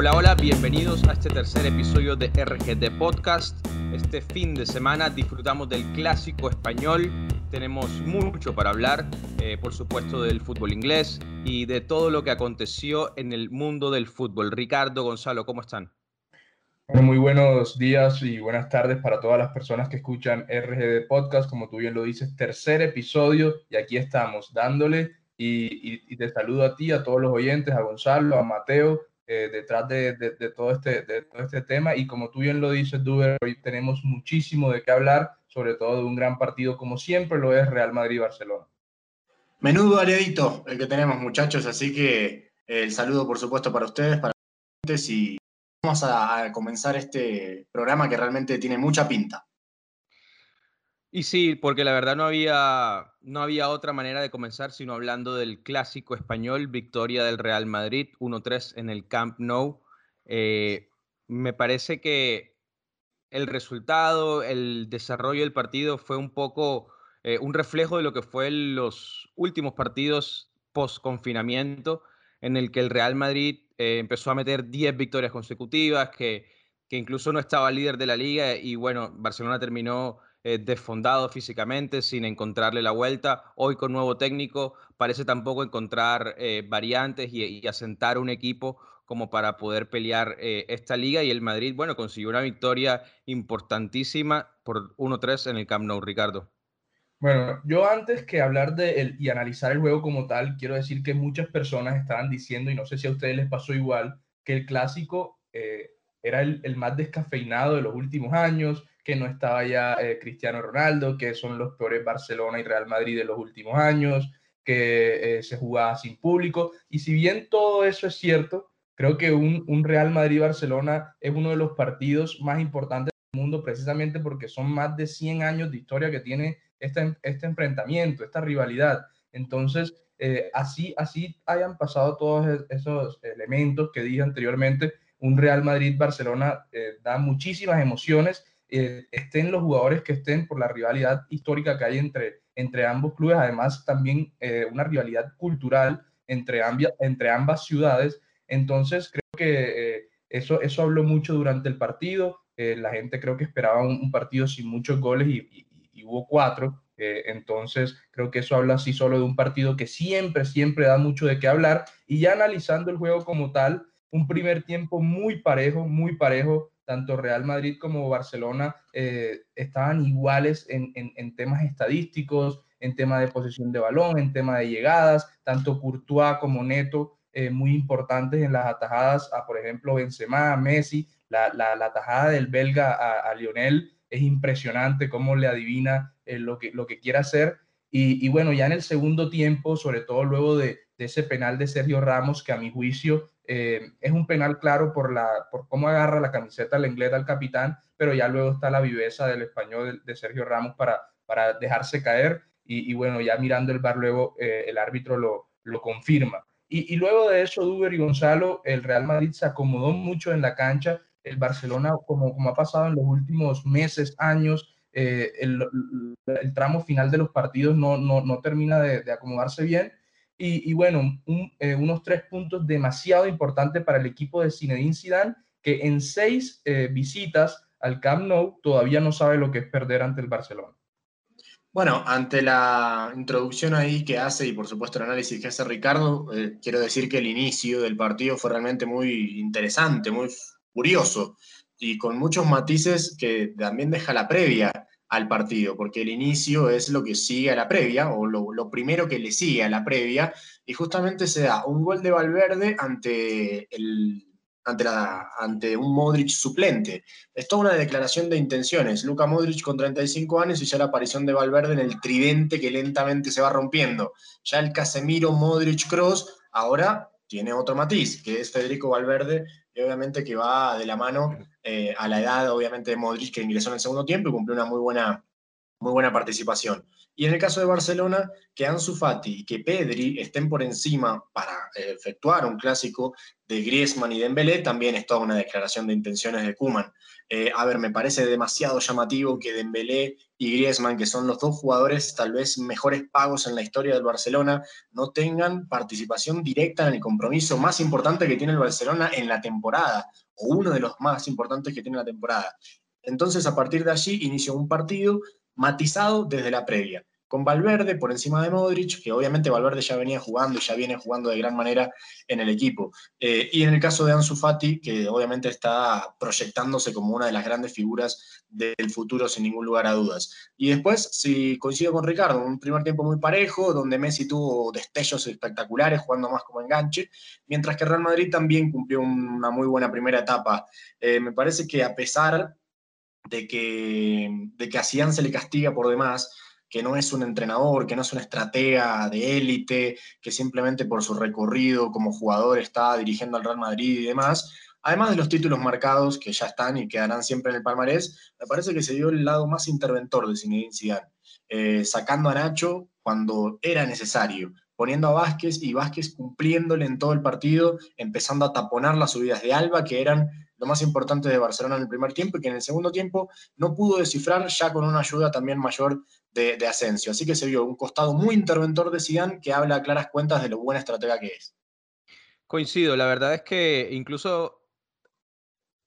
Hola, hola, bienvenidos a este tercer episodio de RGD Podcast. Este fin de semana disfrutamos del clásico español. Tenemos mucho para hablar, eh, por supuesto, del fútbol inglés y de todo lo que aconteció en el mundo del fútbol. Ricardo, Gonzalo, ¿cómo están? muy buenos días y buenas tardes para todas las personas que escuchan RGD Podcast. Como tú bien lo dices, tercer episodio y aquí estamos dándole. Y, y te saludo a ti, a todos los oyentes, a Gonzalo, a Mateo, eh, detrás de, todo este, de todo este tema. Y como tú bien lo dices, Duber, hoy tenemos muchísimo de qué hablar, sobre todo de un gran partido como siempre lo es Real Madrid-Barcelona. Menudo aredito el que tenemos, muchachos, así que eh, el saludo, por supuesto, para ustedes, para ustedes y vamos a comenzar este programa que realmente tiene mucha pinta. Y sí, porque la verdad no había, no había otra manera de comenzar sino hablando del clásico español, victoria del Real Madrid, 1-3 en el Camp Nou. Eh, me parece que el resultado, el desarrollo del partido fue un poco eh, un reflejo de lo que fue los últimos partidos post-confinamiento, en el que el Real Madrid eh, empezó a meter 10 victorias consecutivas, que, que incluso no estaba líder de la liga y bueno, Barcelona terminó eh, desfondado físicamente, sin encontrarle la vuelta. Hoy con nuevo técnico parece tampoco encontrar eh, variantes y, asentar un equipo como para poder pelear eh, esta liga. Y el Madrid, bueno, consiguió una victoria importantísima por 1-3 en el Camp Nou, Ricardo. Bueno, yo antes que hablar de y analizar el juego como tal, quiero decir que muchas personas estaban diciendo, y no sé si a ustedes les pasó igual, que el clásico era el, el, más descafeinado de los últimos años, que no estaba ya eh, Cristiano Ronaldo, que son los peores Barcelona y Real Madrid de los últimos años, que eh, se jugaba sin público. Y si bien todo eso es cierto, creo que un, un Real Madrid-Barcelona es uno de los partidos más importantes del mundo precisamente porque son más de 100 años de historia que tiene este, este enfrentamiento, esta rivalidad. Entonces, eh, así, así hayan pasado todos esos elementos que dije anteriormente, un Real Madrid-Barcelona da muchísimas emociones eh, estén los jugadores que estén por la rivalidad histórica que hay entre, entre ambos clubes, además también eh, una rivalidad cultural entre, entre ambas ciudades. Entonces creo que eh, eso, eso habló mucho durante el partido. la gente creo que esperaba un, partido sin muchos goles y, hubo cuatro. entonces creo que eso habla así solo de un partido que siempre, siempre da mucho de qué hablar. Y ya analizando el juego como tal, un primer tiempo muy parejo, muy parejo tanto Real Madrid como Barcelona eh, estaban iguales en, temas estadísticos, en tema de posesión de balón, en tema de llegadas, tanto Courtois como Neto, eh, muy importantes en las atajadas a, por ejemplo, Benzema, Messi, la, la, atajada del belga a, Lionel es impresionante cómo le adivina eh, lo, que, lo que quiere hacer. Y, bueno, ya en el segundo tiempo, sobre todo luego de, de ese penal de Sergio Ramos, que a mi juicio eh, es un penal claro por, la, por cómo agarra la camiseta la inglés al capitán, pero ya luego está la viveza del español de, Sergio Ramos para, para dejarse caer. Y, bueno, ya mirando el bar luego eh, el árbitro lo, lo confirma. Y, luego de eso, Duber y Gonzalo, el Real Madrid se acomodó mucho en la cancha, el Barcelona, como, como ha pasado en los últimos meses, años, eh, el, tramo final de los partidos no, no, no termina de, de acomodarse bien y, bueno, eh, unos tres puntos demasiado importantes para el equipo de Zinedine Zidane, que en seis eh, visitas al Camp Nou todavía no sabe lo que es perder ante el Barcelona. Bueno, ante la introducción ahí que hace y por supuesto el análisis que hace Ricardo, eh, quiero decir que el inicio del partido fue realmente muy interesante, muy curioso y con muchos matices que también deja la previa al partido, porque el inicio es lo que sigue a la previa, o lo, primero que le sigue a la previa, y justamente se da un gol de Valverde ante, el, ante, ante un Modric suplente. Es toda una declaración de intenciones. Luca Modric con 35 años y ya la aparición de Valverde en el tridente que lentamente se va rompiendo. Ya el Casemiro Modric Cross ahora tiene otro matiz, que es Federico Valverde, obviamente que va de la mano eh, a la edad, obviamente, de Modric, que ingresó en el segundo tiempo y cumplió una muy buena, muy buena participación. Y en el caso de Barcelona, que Ansu Fati y que Pedri estén por encima para eh, efectuar un clásico de Griezmann y Dembélé, también es toda una declaración de intenciones de Kuman. Eh, a ver, me parece demasiado llamativo que Dembélé y Griezmann, que son los dos jugadores tal vez mejores pagos en la historia del Barcelona, no tengan participación directa en el compromiso más importante que tiene el Barcelona en la temporada, o uno de los más importantes que tiene la temporada. Entonces, a partir de allí, inició un partido matizado desde la previa con Valverde por encima de Modric, que obviamente Valverde ya venía jugando y ya viene jugando de gran manera en el equipo. Eh, y en el caso de Ansu Fati, que obviamente está proyectándose como una de las grandes figuras del futuro sin ningún lugar a dudas. Y después, si coincido con Ricardo, un primer tiempo muy parejo, donde Messi tuvo destellos espectaculares, jugando más como enganche, mientras que Real Madrid también cumplió una muy buena primera etapa. Eh, me parece que a pesar de que, de que a Zidane se le castiga por demás, que no es un entrenador, que no es una estratega de élite, que simplemente por su recorrido como jugador está dirigiendo al Real Madrid y demás. Además de los títulos marcados que ya están y quedarán siempre en el palmarés, me parece que se dio el lado más interventor de Zinedine Zidane, eh, sacando a Nacho cuando era necesario, poniendo a Vázquez y Vázquez cumpliéndole en todo el partido, empezando a taponar las subidas de Alba, que eran lo más importante de Barcelona en el primer tiempo y que en el segundo tiempo no pudo descifrar ya con una ayuda también mayor de, Asensio. Así que se vio un costado muy interventor de Zidane que habla a claras cuentas de lo buena estratega que es. Coincido, la verdad es que incluso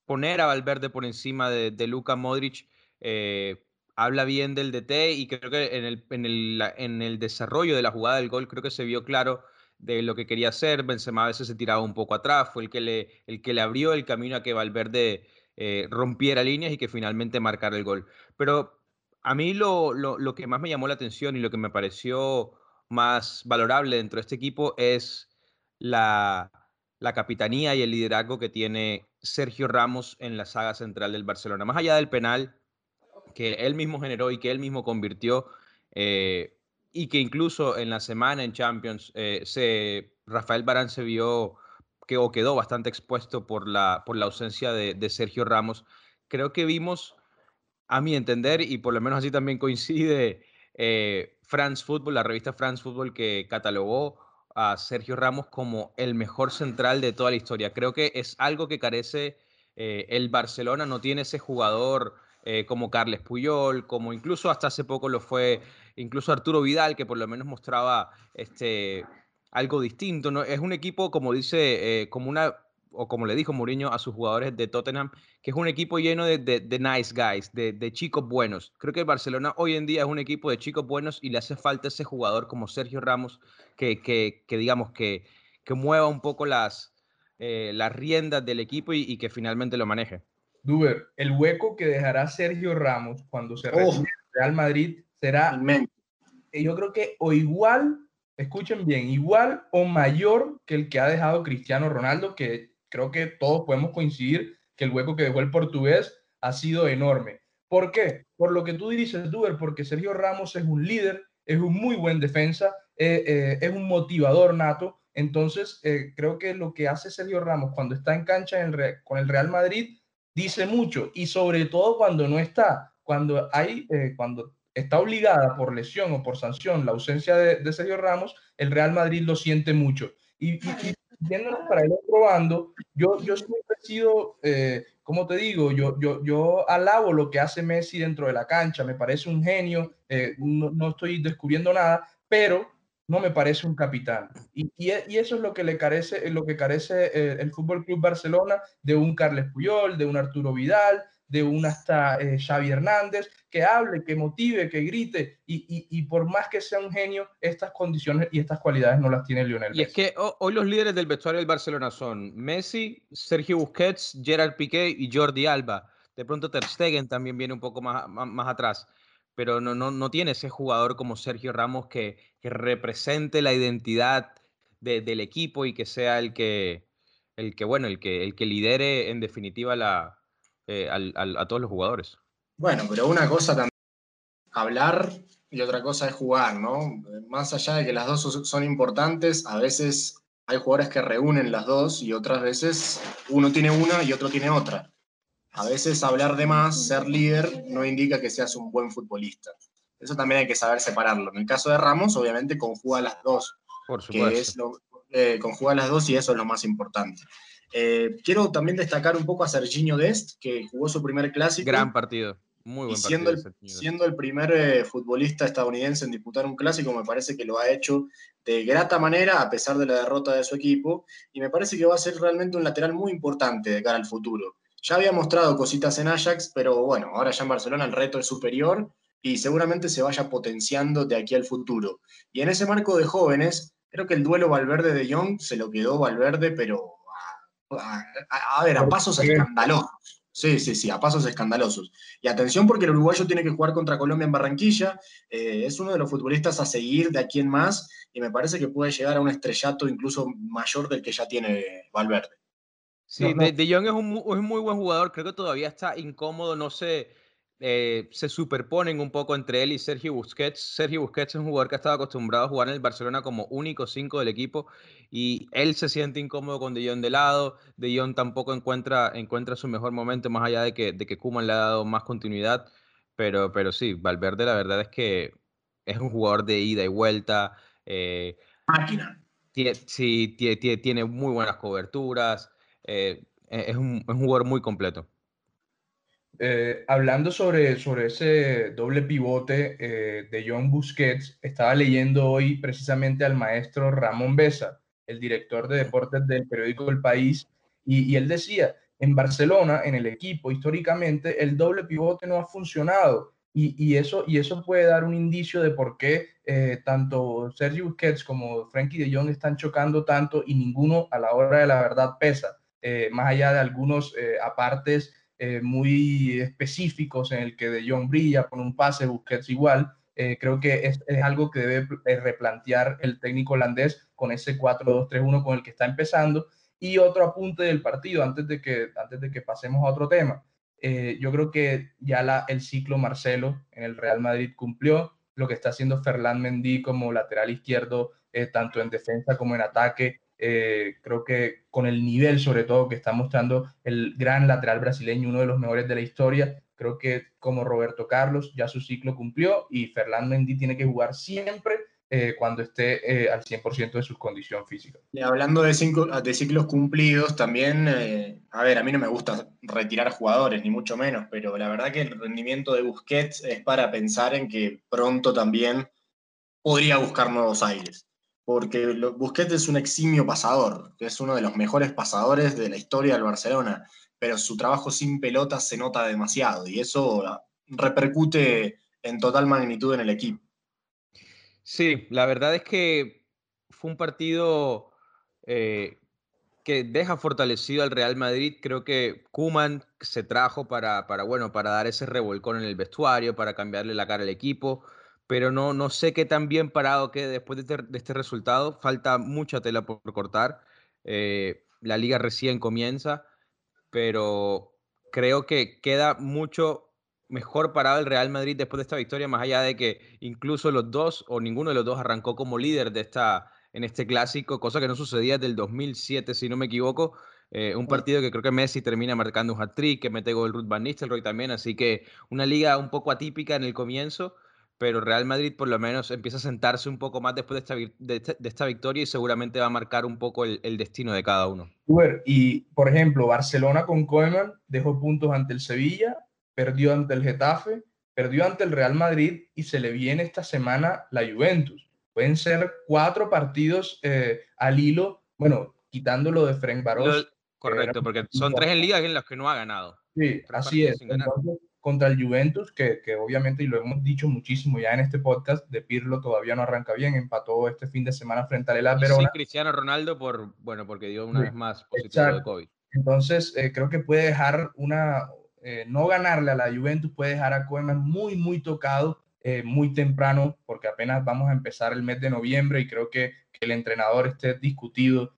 poner a Valverde por encima de, de Luka Modric eh, habla bien del DT y creo que en el, en, el, en el desarrollo de la jugada del gol creo que se vio claro de lo que quería hacer. Benzema a veces se tiraba un poco atrás, fue el que le, el que le abrió el camino a que Valverde eh, rompiera líneas y que finalmente marcara el gol. Pero a mí lo, lo, que más me llamó la atención y lo que me pareció más valorable dentro de este equipo es la, la capitanía y el liderazgo que tiene Sergio Ramos en la saga central del Barcelona. Más allá del penal que él mismo generó y que él mismo convirtió, eh, y que incluso en la semana en Champions eh, se, Rafael Barán se vio que, o quedó bastante expuesto por la, por la ausencia de, Sergio Ramos. Creo que vimos a mi entender, y por lo menos así también coincide eh, France Football, la revista France Football que catalogó a Sergio Ramos como el mejor central de toda la historia. Creo que es algo que carece eh, el Barcelona, no tiene ese jugador como Carles Puyol, como incluso hasta hace poco lo fue incluso Arturo Vidal, que por lo menos mostraba este, algo distinto. ¿no? Es un equipo, como dice, como una o como le dijo Mourinho a sus jugadores de Tottenham, que es un equipo lleno de, de, nice guys, de, de, chicos buenos. Creo que el Barcelona hoy en día es un equipo de chicos buenos y le hace falta ese jugador como Sergio Ramos que, que, que digamos, que, que, mueva un poco las, eh, las riendas del equipo y, y, que finalmente lo maneje. Duber, el hueco que dejará Sergio Ramos cuando se retire oh. Real Madrid será, inmenso. yo creo que o igual escuchen bien, igual o mayor que el que ha dejado Cristiano Ronaldo, que creo que todos podemos coincidir que el hueco que dejó el portugués ha sido enorme. ¿Por qué? Por lo que tú dices, Duber, porque Sergio Ramos es un líder, es un muy buen defensa, eh, eh, es un motivador nato. Entonces, eh, creo que lo que hace Sergio Ramos cuando está en cancha en el, con el Real Madrid dice mucho y sobre todo cuando no está, cuando hay, cuando está obligada por lesión o por sanción la ausencia de, de Sergio Ramos, el Real Madrid lo siente mucho. Y, y, para el otro yo, yo siempre he sido, eh, como te digo, yo, yo, yo alabo lo que hace Messi dentro de la cancha, me parece un genio, eh, no, no, estoy descubriendo nada, pero no me parece un capitán. Y, y, eso es lo que le carece, lo que carece eh, el Fútbol Club Barcelona de un Carles Puyol, de un Arturo Vidal, de un hasta Xavi Hernández, que hable, que motive, que grite, y, y, y, por más que sea un genio, estas condiciones y estas cualidades no las tiene Lionel Messi. Y es que hoy los líderes del vestuario del Barcelona son Messi, Sergio Busquets, Gerard Piqué y Jordi Alba. De pronto Ter Stegen también viene un poco más, más, más atrás, pero no, no, no tiene ese jugador como Sergio Ramos que, que represente la identidad de, del equipo y que sea el que, el que, bueno, el que, el que lidere en definitiva la, eh, al, al, a todos los jugadores. Bueno, pero una cosa también hablar y otra cosa es jugar, ¿no? Más allá de que las dos son importantes, a veces hay jugadores que reúnen las dos y otras veces uno tiene una y otro tiene otra. A veces hablar de más, ser líder, no indica que seas un buen futbolista. Eso también hay que saber separarlo. En el caso de Ramos, obviamente conjuga las dos. Por supuesto. Que es lo, eh, conjuga las dos y eso es lo más importante. Eh, quiero también destacar un poco a Serginho Dest, que jugó su primer clásico. Gran partido. Muy buen siendo, el, siendo el primer eh, futbolista estadounidense en disputar un clásico, me parece que lo ha hecho de grata manera a pesar de la derrota de su equipo y me parece que va a ser realmente un lateral muy importante de cara al futuro. Ya había mostrado cositas en Ajax, pero bueno, ahora ya en Barcelona el reto es superior y seguramente se vaya potenciando de aquí al futuro. Y en ese marco de jóvenes, creo que el duelo Valverde de Young se lo quedó Valverde, pero a, ver, a pasos escandalosos. Sí, sí, sí, a pasos escandalosos. Y atención porque el uruguayo tiene que jugar contra Colombia en Barranquilla. Eh, es uno de los futbolistas a seguir de aquí en más y me parece que puede llegar a un estrellato incluso mayor del que ya tiene Valverde. Sí, De, Jong es un, es un, muy buen jugador. Creo que todavía está incómodo. No sé eh, se superponen un poco entre él y Sergio Busquets. Sergio Busquets es un jugador que ha estado acostumbrado a jugar en el Barcelona como único cinco del equipo y él se siente incómodo con De Jong de lado. De Jong tampoco encuentra, encuentra su mejor momento, más allá de que, de que Koeman le ha dado más continuidad. Pero, pero sí, Valverde la verdad es que es un jugador de ida y vuelta. Eh, Máquina. sí, tiene, muy buenas coberturas. Eh, es un jugador muy completo. Eh, hablando sobre, sobre ese doble pivote eh, de John Busquets, estaba leyendo hoy precisamente al maestro Ramón Besa, el director de deportes del periódico El País, y, él decía, en Barcelona, en el equipo, históricamente, el doble pivote no ha funcionado. Y, eso, y eso puede dar un indicio de por qué eh, tanto Sergio Busquets como Frankie de Jong están chocando tanto y ninguno a la hora de la verdad pesa, más allá de algunos apartes eh, muy específicos en el que De Jong brilla con un pase, Busquets igual. Eh, creo que es, es, algo que debe eh, replantear el técnico holandés con ese 4-2-3-1 con el que está empezando. Y otro apunte del partido, antes de que, antes de que pasemos a otro tema. yo creo que ya la, el ciclo Marcelo en el Real Madrid cumplió. Lo que está haciendo Ferland Mendy como lateral izquierdo, tanto en defensa como en ataque, eh, creo que con el nivel sobre todo que está mostrando el gran lateral brasileño, uno de los mejores de la historia, creo que como Roberto Carlos ya su ciclo cumplió y Fernando Mendy tiene que jugar siempre eh, cuando esté eh, al 100% de su condición física. Y hablando de, cinco, de ciclos cumplidos, también, a ver, a mí no me gusta retirar jugadores, ni mucho menos, pero la verdad que el rendimiento de Busquets es para pensar en que pronto también podría buscar nuevos aires porque Busquets es un eximio pasador, es uno de los mejores pasadores de la historia del Barcelona, pero su trabajo sin pelotas se nota demasiado y eso repercute en total magnitud en el equipo. Sí, la verdad es que fue un partido eh, que deja fortalecido al Real Madrid. Creo que Kuman se trajo para, bueno, para dar ese revolcón en el vestuario, para cambiarle la cara al equipo pero no, no sé qué tan bien parado quede después de este, este resultado. Falta mucha tela por cortar. Eh, la liga recién comienza, pero creo que queda mucho mejor parado el Real Madrid después de esta victoria, más allá de que incluso los dos o ninguno de los dos arrancó como líder de esta, en este clásico, cosa que no sucedía desde el 2007, si no me equivoco. Eh, un partido que creo que Messi termina marcando un hat-trick, que mete gol Ruth Van Nistelrooy también, así que una liga un poco atípica en el comienzo, pero Real Madrid por lo menos empieza a sentarse un poco más después de esta, victoria y seguramente va a marcar un poco el, destino de cada uno. Y, por ejemplo, Barcelona con Koeman dejó puntos ante el Sevilla, perdió ante el Getafe, perdió ante el Real Madrid y se le viene esta semana la Juventus. Pueden ser cuatro partidos eh, al hilo, bueno, quitándolo de Frank Barros. Correcto, porque son tres en liga en los que no ha ganado. Sí, así es contra el Juventus, que, que, obviamente, y lo hemos dicho muchísimo ya en este podcast, de Pirlo todavía no arranca bien, empató este fin de semana frente al Verona. Sí, Cristiano Ronaldo, por, bueno, porque dio una vez más positivo de COVID. Entonces, eh, creo que puede dejar una, eh, no ganarle a la Juventus, puede dejar a Koeman muy, muy tocado, eh, muy temprano, porque apenas vamos a empezar el mes de noviembre y creo que, que el entrenador esté discutido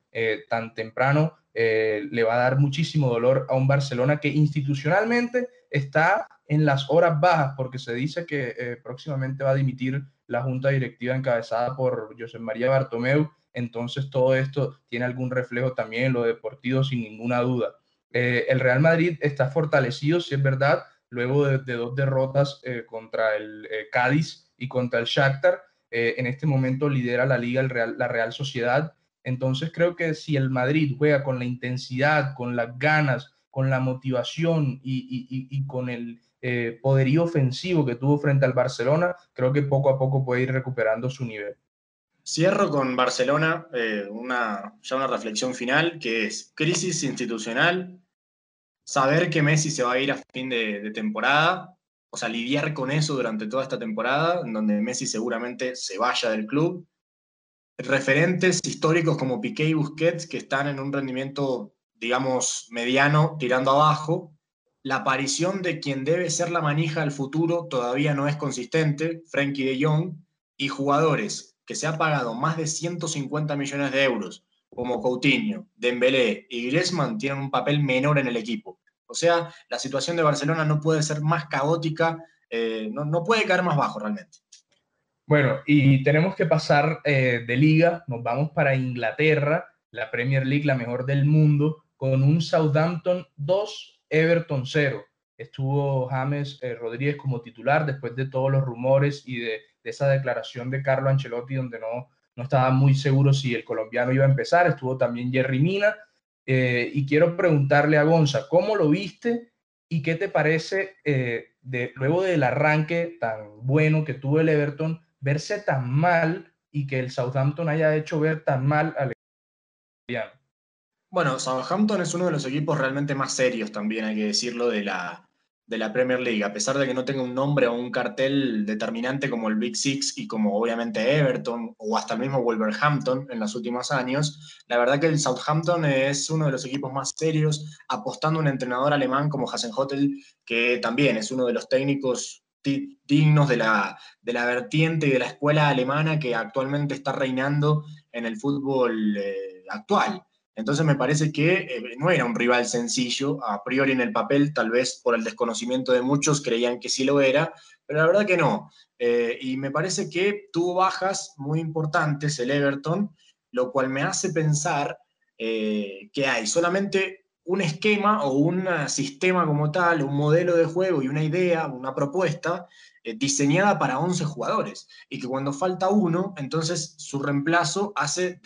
tan temprano, le va a dar muchísimo dolor a un Barcelona que institucionalmente está en las horas bajas, porque se dice que eh, próximamente va a dimitir la junta directiva encabezada por José María Bartomeu, entonces todo esto tiene algún reflejo también en lo deportivo, sin ninguna duda. Eh, el Real Madrid está fortalecido, si es verdad, luego de, dos derrotas eh, contra el Cádiz y contra el Shakhtar. En este momento lidera la liga el Real, la Real Sociedad. Entonces creo que si el Madrid juega con la intensidad, con las ganas, con la motivación y, con el eh, poderío ofensivo que tuvo frente al Barcelona, creo que poco a poco puede ir recuperando su nivel. Cierro con Barcelona eh, una, ya una reflexión final que es crisis institucional, saber que Messi se va a ir a fin de, temporada, o sea, lidiar con eso durante toda esta temporada, en donde Messi seguramente se vaya del club. Referentes históricos como Piqué y Busquets, que están en un rendimiento, digamos, mediano, tirando abajo. La aparición de quien debe ser la manija del futuro todavía no es consistente, Frankie de Jong, y jugadores que se ha pagado más de 150 millones de euros, como Coutinho, Dembélé y Griezmann, tienen un papel menor en el equipo. O sea, la situación de Barcelona no puede ser más caótica, eh, no, puede caer más bajo realmente. Bueno, y tenemos que pasar eh, de liga, nos vamos para Inglaterra, la Premier League, la mejor del mundo, con un Southampton 2, Everton 0. Estuvo James eh, Rodríguez como titular después de todos los rumores y de esa declaración de Carlo Ancelotti donde no, no estaba muy seguro si el colombiano iba a empezar. Estuvo también Jerry Mina. Eh, y quiero preguntarle a Gonza, ¿cómo lo viste y qué te parece eh, de, luego del arranque tan bueno que tuvo el Everton, verse tan mal y que el Southampton haya hecho ver tan mal al colombiano? Bueno, Southampton es uno de los equipos realmente más serios también, hay que decirlo, de la, de la Premier League, a pesar de que no tenga un nombre o un cartel determinante como el Big Six y como obviamente Everton o hasta el mismo Wolverhampton en los últimos años, la verdad que el Southampton es uno de los equipos más serios, apostando a un entrenador alemán como Hasenhotel, que también es uno de los técnicos dignos de la, de la vertiente y de la escuela alemana que actualmente está reinando en el fútbol eh, actual. Entonces me parece que eh, no era un rival sencillo, a priori en el papel, tal vez por el desconocimiento de muchos creían que sí lo era, pero la verdad que no. Eh, y me parece que tuvo bajas muy importantes el Everton, lo cual me hace pensar eh, que hay solamente un esquema o un sistema como tal, un modelo de juego y una idea, una propuesta diseñada para 11 jugadores y que cuando falta uno, entonces su reemplazo hace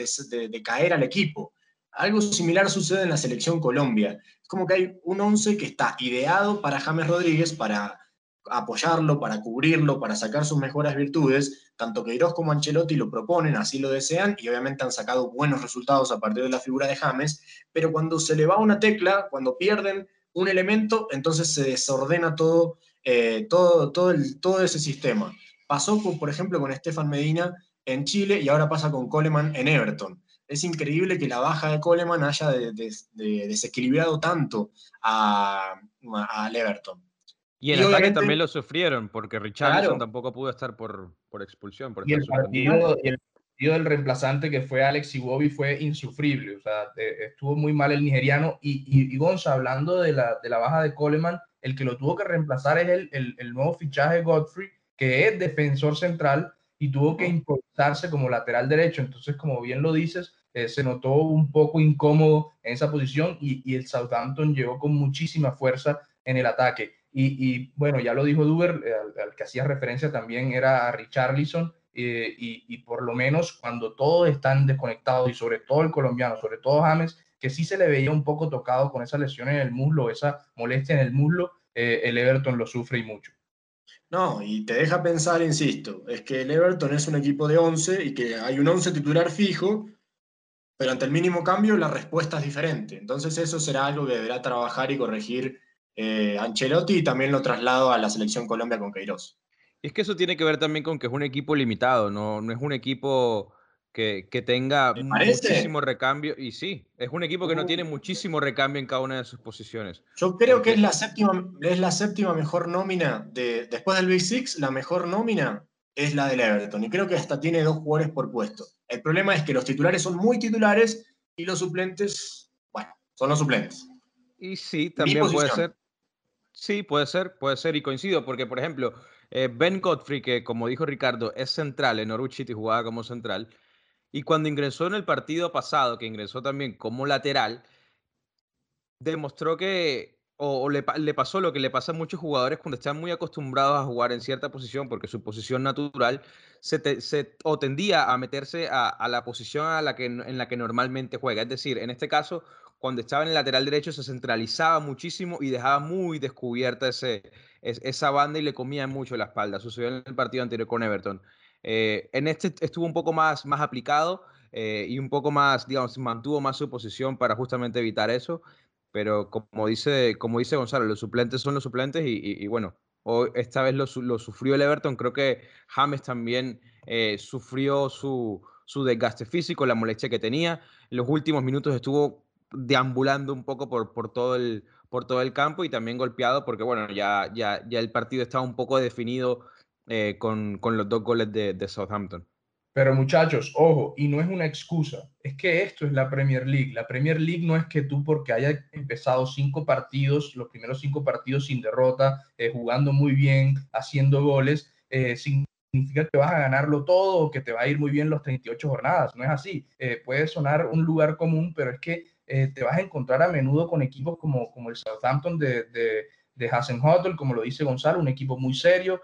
decaer al equipo. Algo similar sucede en la selección Colombia. Es como que hay un 11 que está ideado para James Rodríguez, para apoyarlo, para cubrirlo, para sacar sus mejores virtudes. Tanto Queiroz como Ancelotti lo proponen, así lo desean, y obviamente han sacado buenos resultados a partir de la figura de James, pero cuando se le va una tecla, cuando pierden un elemento, entonces se desordena todo, eh, todo, todo, todo ese sistema. Pasó, por ejemplo, con Estefan Medina en Chile y ahora pasa con Coleman en Everton es increíble que la baja de Coleman haya desequilibrado tanto a, Everton. Y en ataque también lo sufrieron, porque Richardson tampoco pudo estar por, expulsión. y, el partido, del reemplazante que fue Alex Iwobi fue insufrible. O sea, estuvo muy mal el nigeriano. Y, y, Gonza, hablando de la, baja de Coleman, el que lo tuvo que reemplazar es el, el nuevo fichaje Godfrey, que es defensor central y tuvo que improvisarse como lateral derecho. Entonces, como bien lo dices, eh, se notó un poco incómodo en esa posición y, el Southampton llegó con muchísima fuerza en el ataque. Y, bueno, ya lo dijo Duber, eh, al, que hacía referencia también era a Richarlison, eh, y, y, por lo menos cuando todos están desconectados y sobre todo el colombiano, sobre todo James, que sí se le veía un poco tocado con esa lesión en el muslo, esa molestia en el muslo, el Everton lo sufre y mucho. No, y te deja pensar, insisto, es que el Everton es un equipo de 11 y que hay un 11 titular fijo, pero ante el mínimo cambio la respuesta es diferente. Entonces eso será algo que deberá trabajar y corregir eh, Ancelotti y también lo traslado a la selección Colombia con Queiroz. Es que eso tiene que ver también con que es un equipo limitado, no, no es un equipo que, que tenga muchísimo recambio. Y sí, es un equipo que no tiene muchísimo recambio en cada una de sus posiciones. Yo creo que es la séptima, es la séptima mejor nómina de, después del Big Six, la mejor nómina es la del Everton. Y creo que hasta tiene dos jugadores por puesto. El problema es que los titulares son muy titulares y los suplentes, bueno, son los suplentes. Y sí, también puede ser. Sí, puede ser, puede ser y coincido, porque por ejemplo, eh, Ben Godfrey, que como dijo Ricardo, es central en Norwich City, jugaba como central, y cuando ingresó en el partido pasado, que ingresó también como lateral, demostró que o, le, pasó lo que le pasa a muchos jugadores cuando están muy acostumbrados a jugar en cierta posición, porque su posición natural se, se o tendía a meterse a, la posición a la que, en la que normalmente juega. Es decir, en este caso, cuando estaba en el lateral derecho se centralizaba muchísimo y dejaba muy descubierta ese, esa banda y le comía mucho la espalda. Sucedió en el partido anterior con Everton. Eh, en este estuvo un poco más, más aplicado eh, y un poco más, digamos, mantuvo más su posición para justamente evitar eso pero como dice, como dice Gonzalo, los suplentes son los suplentes y, bueno, hoy, esta vez lo, sufrió el Everton. Creo que James también eh, sufrió su, desgaste físico, la molestia que tenía. En los últimos minutos estuvo deambulando un poco por, por, todo, el, por todo el campo y también golpeado porque, bueno, ya, ya, ya el partido estaba un poco definido eh, con, los dos goles de Southampton. Pero muchachos, ojo, y no es una excusa, es que esto es la Premier League. La Premier League no es que tú porque hayas empezado cinco partidos, los primeros cinco partidos sin derrota, eh, jugando muy bien, haciendo goles, eh, significa que vas a ganarlo todo o que te va a ir muy bien los 38 jornadas. No es así. Eh, puede sonar un lugar común, pero es que te vas a encontrar a menudo con equipos como, como el Southampton de, de de Hotel, como lo dice Gonzalo, un equipo muy serio,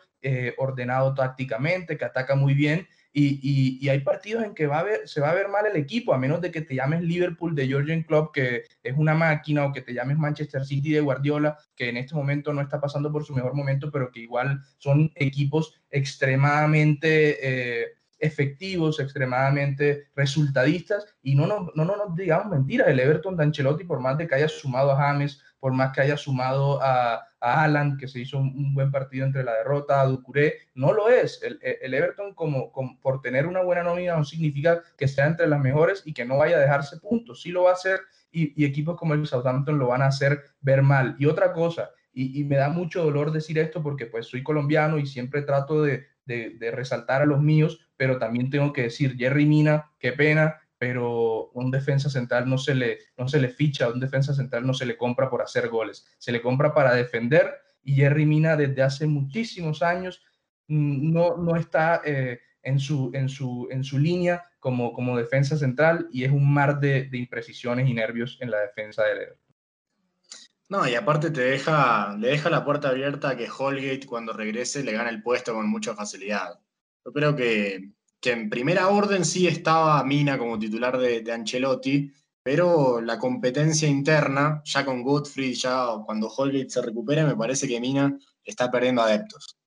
ordenado tácticamente, que ataca muy bien y, hay partidos en que va a ver, se va a ver mal el equipo, a menos de que te llames Liverpool de Georgian Club, que es una máquina, o que te llames Manchester City de Guardiola, que en este momento no está pasando por su mejor momento, pero que igual son equipos extremadamente eh, efectivos, extremadamente resultadistas. Y no nos no, no, no, digamos mentiras, el Everton de Ancelotti, por más de que haya sumado a James, por más que haya sumado a, Alan, que se hizo un, buen partido entre la derrota, a Ducuré, no lo es. El, el Everton, como, por tener una buena nómina, no significa que sea entre las mejores y que no vaya a dejarse puntos. Sí lo va a hacer y, equipos como el Southampton lo van a hacer ver mal. Y otra cosa, y, me da mucho dolor decir esto porque pues soy colombiano y siempre trato de, de resaltar a los míos, pero también tengo que decir, Jerry Mina, qué pena, pero un defensa central no se le, no se le ficha, un defensa central no se le compra por hacer goles, se le compra para defender y Jerry Mina desde hace muchísimos años mm, no, no está eh, en, su, en, su, en su línea como, como defensa central y es un mar de, de imprecisiones y nervios en la defensa del Everton. No, y aparte te deja, le deja la puerta abierta a que Holgate cuando regrese le gane el puesto con mucha facilidad. Yo creo que que en primera orden sí estaba Mina como titular de, Ancelotti, pero la competencia interna, ya con Gottfried, ya cuando Holgate se recupere, me parece que Mina está perdiendo adeptos.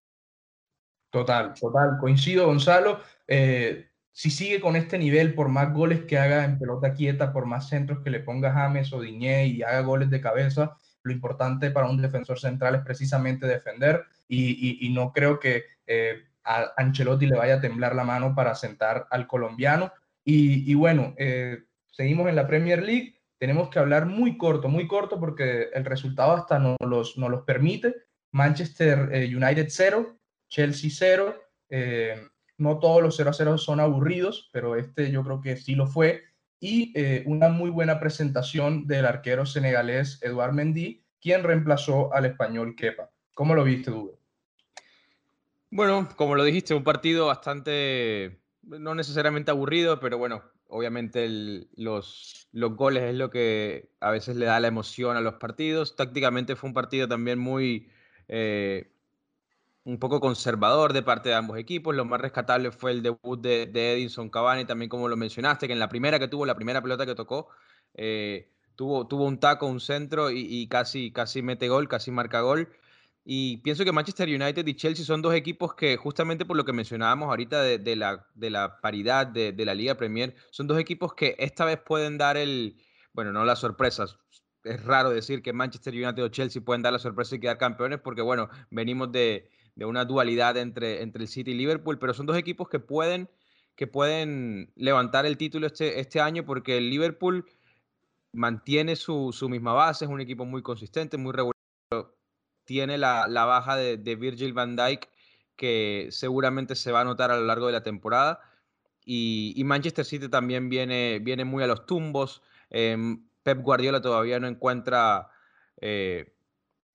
Total, total, coincido Gonzalo. Eh, si sigue con este nivel, por más goles que haga en pelota quieta, por más centros que le ponga James o Diñé y haga goles de cabeza, lo importante para un defensor central es precisamente defender y, no creo que eh, a Ancelotti le vaya a temblar la mano para sentar al colombiano. Y, bueno, eh, seguimos en la Premier League. Tenemos que hablar muy corto, muy corto, porque el resultado hasta no los, no los permite. Manchester eh, United 0, Chelsea 0. Eh, no todos los 0 a 0 son aburridos, pero este yo creo que sí lo fue. Y una muy buena presentación del arquero senegalés Eduard Mendy, quien reemplazó al español Kepa. ¿Cómo lo viste, Duque? Bueno, como lo dijiste, un partido bastante, no necesariamente aburrido, pero bueno, obviamente los, los goles es lo que a veces le da la emoción a los partidos. Tácticamente fue un partido también muy, eh, un poco conservador de parte de ambos equipos. Lo más rescatable fue el debut de, Edinson Cavani, también como lo mencionaste, que en la primera que tuvo, la primera pelota que tocó, eh, tuvo, tuvo un taco, un centro y, y, casi, casi mete gol, casi marca gol. Y pienso que Manchester United y Chelsea son dos equipos que, justamente por lo que mencionábamos ahorita de, la, de la, paridad de, la Liga Premier, son dos equipos que esta vez pueden dar el, bueno, no las sorpresas. Es raro decir que Manchester United o Chelsea pueden dar la sorpresa y quedar campeones, porque bueno, venimos de, una dualidad entre, entre el City y Liverpool, pero son dos equipos que pueden, que pueden levantar el título este, este año, porque el Liverpool mantiene su, su misma base, es un equipo muy consistente, muy regular tiene la, baja de, Virgil van Dijk, que seguramente se va a notar a lo largo de la temporada. Y, Manchester City también viene, viene, muy a los tumbos. Em, Pep Guardiola todavía no encuentra, eh,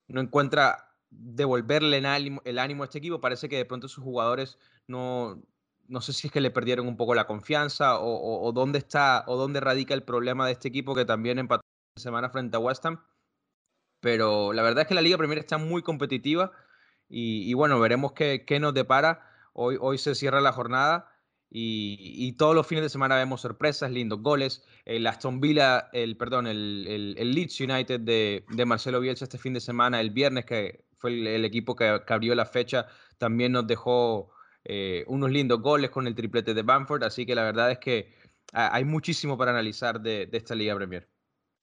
no encuentra devolverle el ánimo, el ánimo, a este equipo. Parece que de pronto sus jugadores no, no sé si es que le perdieron un poco la confianza o, dónde está o dónde radica el problema de este equipo que también empató la semana frente a West Ham Pero la verdad es que la Liga Premier está muy competitiva y, bueno, veremos qué, qué, nos depara. Hoy, hoy se cierra la jornada y, todos los fines de semana vemos sorpresas, lindos goles. El Aston Villa, el, perdón, el, el, Leeds United de, Marcelo Bielsa este fin de semana, el viernes, que fue el, equipo que, abrió la fecha, también nos dejó eh, unos lindos goles con el triplete de Bamford. Así que la verdad es que hay muchísimo para analizar de esta Liga Premier.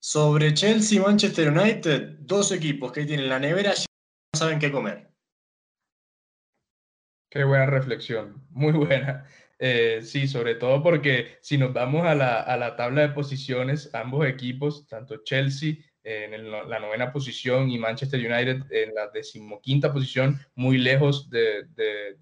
Sobre Chelsea y Manchester United, dos equipos que tienen la nevera y no saben qué comer. Qué buena reflexión, muy buena. Eh, sí, sobre todo porque si nos vamos a la, a la, tabla de posiciones, ambos equipos, tanto Chelsea en la novena posición y Manchester United en la decimoquinta posición, muy lejos de, de,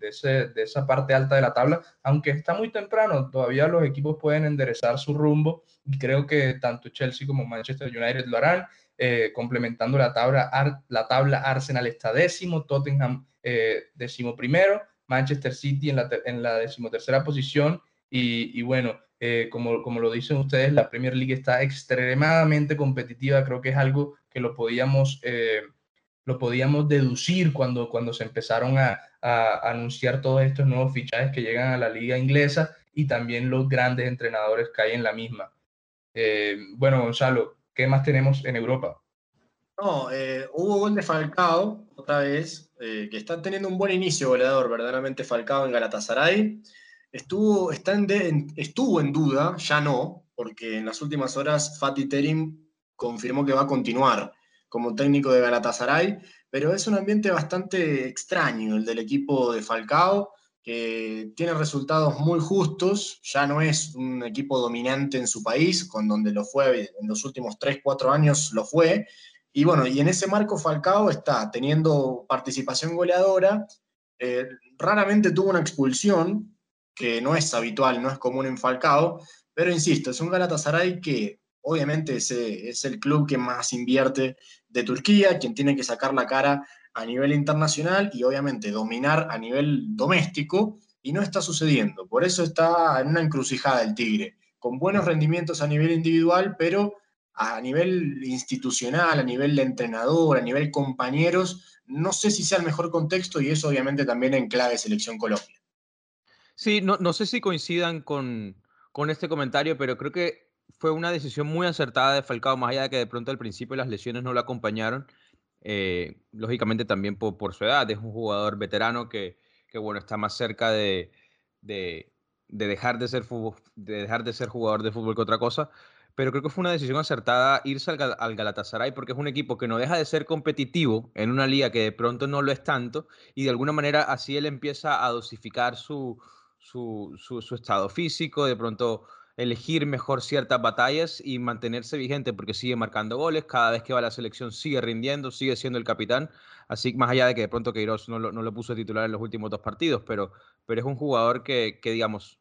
esa parte alta de la tabla, aunque está muy temprano, todavía los equipos pueden enderezar su rumbo y creo que tanto Chelsea como Manchester United lo harán, eh, complementando la tabla, la tabla Arsenal está décimo, Tottenham eh, décimo primero, Manchester City en la, en la decimotercera posición y bueno, eh, como, como lo dicen ustedes, la Premier League está extremadamente competitiva, creo que es algo que lo podíamos, eh, lo podíamos deducir cuando, cuando se empezaron a, a, anunciar todos estos nuevos fichajes que llegan a la liga inglesa y también los grandes entrenadores que hay en la misma. Eh, bueno, Gonzalo, ¿qué más tenemos en Europa? No, hubo gol de Falcao, otra vez, que está teniendo un buen inicio goleador, verdaderamente Falcao en Galatasaray. Estuvo, está en estuvo en duda, ya no, porque en las últimas horas Fatih Terim confirmó que va a continuar como técnico de Galatasaray, pero es un ambiente bastante extraño el del equipo de Falcao, que tiene resultados muy justos, ya no es un equipo dominante en su país, con donde lo fue en los últimos 3, 4 años lo fue, y bueno, y en ese marco Falcao está teniendo participación goleadora, eh, raramente tuvo una expulsión, que no es habitual, no es común en Falcao, pero insisto, es un Galatasaray que obviamente es, es el club que más invierte de Turquía, quien tiene que sacar la cara a nivel internacional y obviamente dominar a nivel doméstico, y no está sucediendo. Por eso está en una encrucijada el Tigre, con buenos rendimientos a nivel individual, pero a nivel institucional, a nivel de entrenador, a nivel compañeros, no sé si sea el mejor contexto y eso obviamente también en clave Selección Colombia. Sí, no, no sé si coincidan con, con este comentario, pero creo que fue una decisión muy acertada de Falcao, más allá de que de pronto al principio las lesiones no lo acompañaron. Eh, lógicamente también por, su edad, es un jugador veterano que, que bueno, está más cerca de, de, de, dejar de, ser de dejar de ser jugador de fútbol que otra cosa, pero creo que fue una decisión acertada irse al, al, Galatasaray porque es un equipo que no deja de ser competitivo en una liga que de pronto no lo es tanto y de alguna manera así él empieza a dosificar su, su, estado físico, de pronto elegir mejor ciertas batallas y mantenerse vigente porque sigue marcando goles, cada vez que va a la selección sigue rindiendo, sigue siendo el capitán, así más allá de que de pronto Queiroz no lo, no lo puso titular en los últimos dos partidos, pero, pero es un jugador que, que digamos,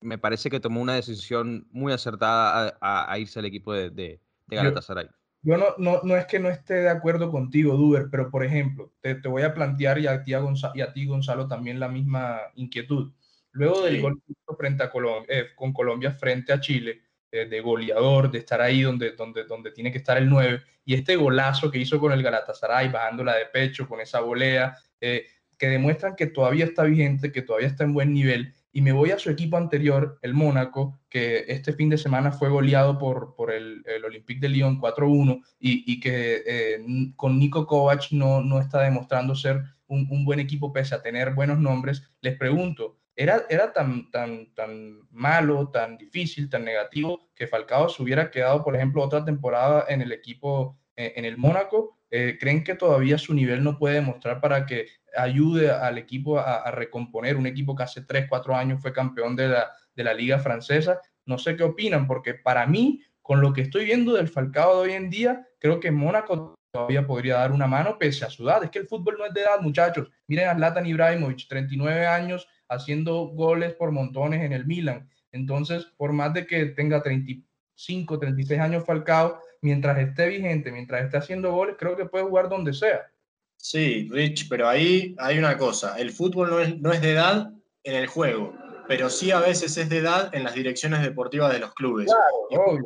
me parece que tomó una decisión muy acertada a, irse al equipo de, de, Galatasaray. Yo, no, no, no, es que no esté de acuerdo contigo, Duber, pero por ejemplo, te, te voy a plantear y a, ti, y a ti, Gonzalo, también la misma inquietud. Luego del gol frente a Colombia, eh, con Colombia frente a Chile, eh, de goleador, de estar ahí donde, donde, donde tiene que estar el 9, y este golazo que hizo con el Galatasaray, bajándola de pecho, con esa volea, eh, que demuestran que todavía está vigente, que todavía está en buen nivel, y me voy a su equipo anterior, el Mónaco, que este fin de semana fue goleado por, por el, el Olympique de Lyon 4-1 y, y, que con Nico Kovac no, no está demostrando ser un, un, buen equipo pese a tener buenos nombres. Les pregunto, era, tan, tan, tan malo, tan difícil, tan negativo, que Falcao se hubiera quedado, por ejemplo, otra temporada en el equipo, eh, en el Mónaco. Eh, ¿Creen que todavía su nivel no puede demostrar para que ayude al equipo a, recomponer? Un equipo que hace 3, 4 años fue campeón de la, de la liga francesa. No sé qué opinan, porque para mí, con lo que estoy viendo del Falcao de hoy en día, creo que Mónaco todavía podría dar una mano pese a su edad. Es que el fútbol no es de edad, muchachos. Miren a Zlatan Ibrahimovic, 39 años, haciendo goles por montones en el Milan. Entonces, por más de que tenga 35, 36 años Falcao, mientras esté vigente, mientras esté haciendo goles, creo que puede jugar donde sea. Sí, Rich, pero ahí hay una cosa, el fútbol no es, no es de edad en el juego, pero sí a veces es de edad en las direcciones deportivas de los clubes. Claro,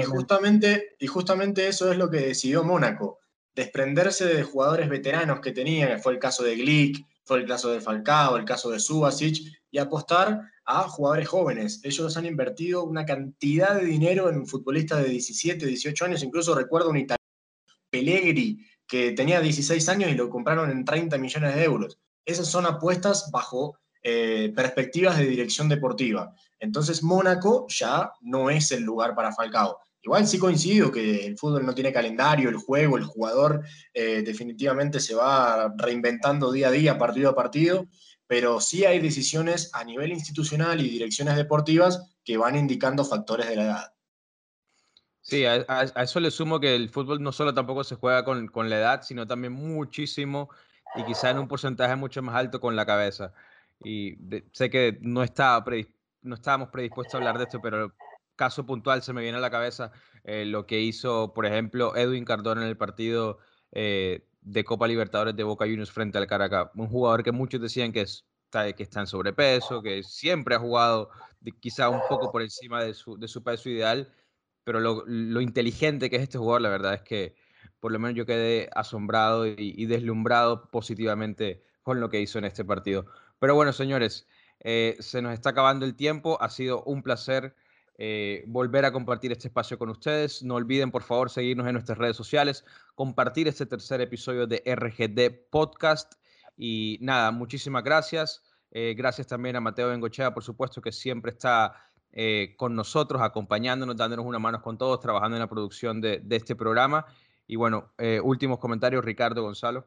y, justamente, y justamente eso es lo que decidió Mónaco, desprenderse de jugadores veteranos que tenían, que fue el caso de Glick, fue el caso de Falcao, el caso de Subasic, y apostar a jugadores jóvenes. Ellos han invertido una cantidad de dinero en futbolistas de 17, 18 años, incluso recuerdo un italiano, Pellegri, que tenía 16 años y lo compraron en 30 millones de euros. Esas son apuestas bajo eh, perspectivas de dirección deportiva. Entonces Mónaco ya no es el lugar para Falcao. Igual sí coincido que el fútbol no tiene calendario, el juego, el jugador eh, definitivamente se va reinventando día a día, partido a partido, pero sí hay decisiones a nivel institucional y direcciones deportivas que van indicando factores de la edad. Sí, a, eso le sumo que el fútbol no solo tampoco se juega con, con la edad, sino también muchísimo y quizá en un porcentaje mucho más alto con la cabeza. Y sé que no, estaba no estábamos predispuestos a hablar de esto, pero caso puntual se me viene a la cabeza eh, lo que hizo, por ejemplo, Edwin Cardona en el partido eh, de Copa Libertadores de Boca Juniors frente al Caracas. Un jugador que muchos decían que, está, que está en sobrepeso, que siempre ha jugado quizá un poco por encima de su, de su peso ideal, pero lo, lo, inteligente que es este jugador, la verdad es que por lo menos yo quedé asombrado y, y deslumbrado positivamente con lo que hizo en este partido. Pero bueno, señores, eh, se nos está acabando el tiempo. Ha sido un placer eh, volver a compartir este espacio con ustedes. No olviden, por favor, seguirnos en nuestras redes sociales, compartir este tercer episodio de RGD Podcast. Y nada, muchísimas gracias. Eh, gracias también a Mateo Bengochea, por supuesto, que siempre está con nosotros, acompañándonos, dándonos una mano con todos, trabajando en la producción de, de este programa. Y bueno, últimos comentarios, Ricardo Gonzalo.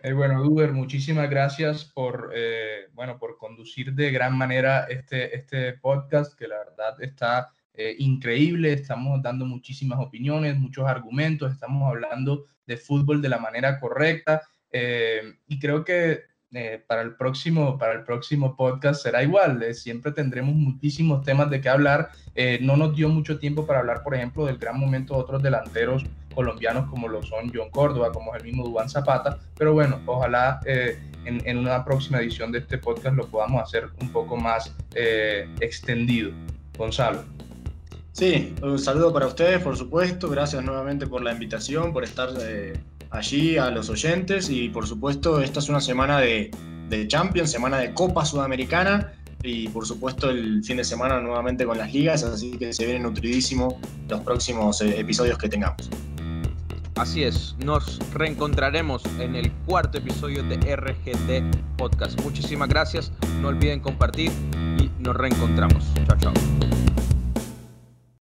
Eh, bueno, Uber, muchísimas gracias por, eh, bueno, por conducir de gran manera este, este podcast, que la verdad está eh, increíble. Estamos dando muchísimas opiniones, muchos argumentos, estamos hablando de fútbol de la manera correcta. y creo que para, el próximo, para el próximo podcast será igual. siempre tendremos muchísimos temas de qué hablar. no nos dio mucho tiempo para hablar, por ejemplo, del gran momento de otros delanteros colombianos como lo son John Córdoba, como es el mismo Dubán Zapata, pero bueno, ojalá eh, en, una próxima edición de este podcast lo podamos hacer un poco más eh, extendido. Gonzalo. Sí, un saludo para ustedes, por supuesto, gracias nuevamente por la invitación, por estar eh, allí a los oyentes y por supuesto esta es una semana de, de Champions, semana de Copa Sudamericana y por supuesto el fin de semana nuevamente con las ligas, así que se viene nutridísimo los próximos episodios que tengamos. Así es, nos reencontraremos en el cuarto episodio de RGT Podcast. Muchísimas gracias, no olviden compartir y nos reencontramos. Chao, chao.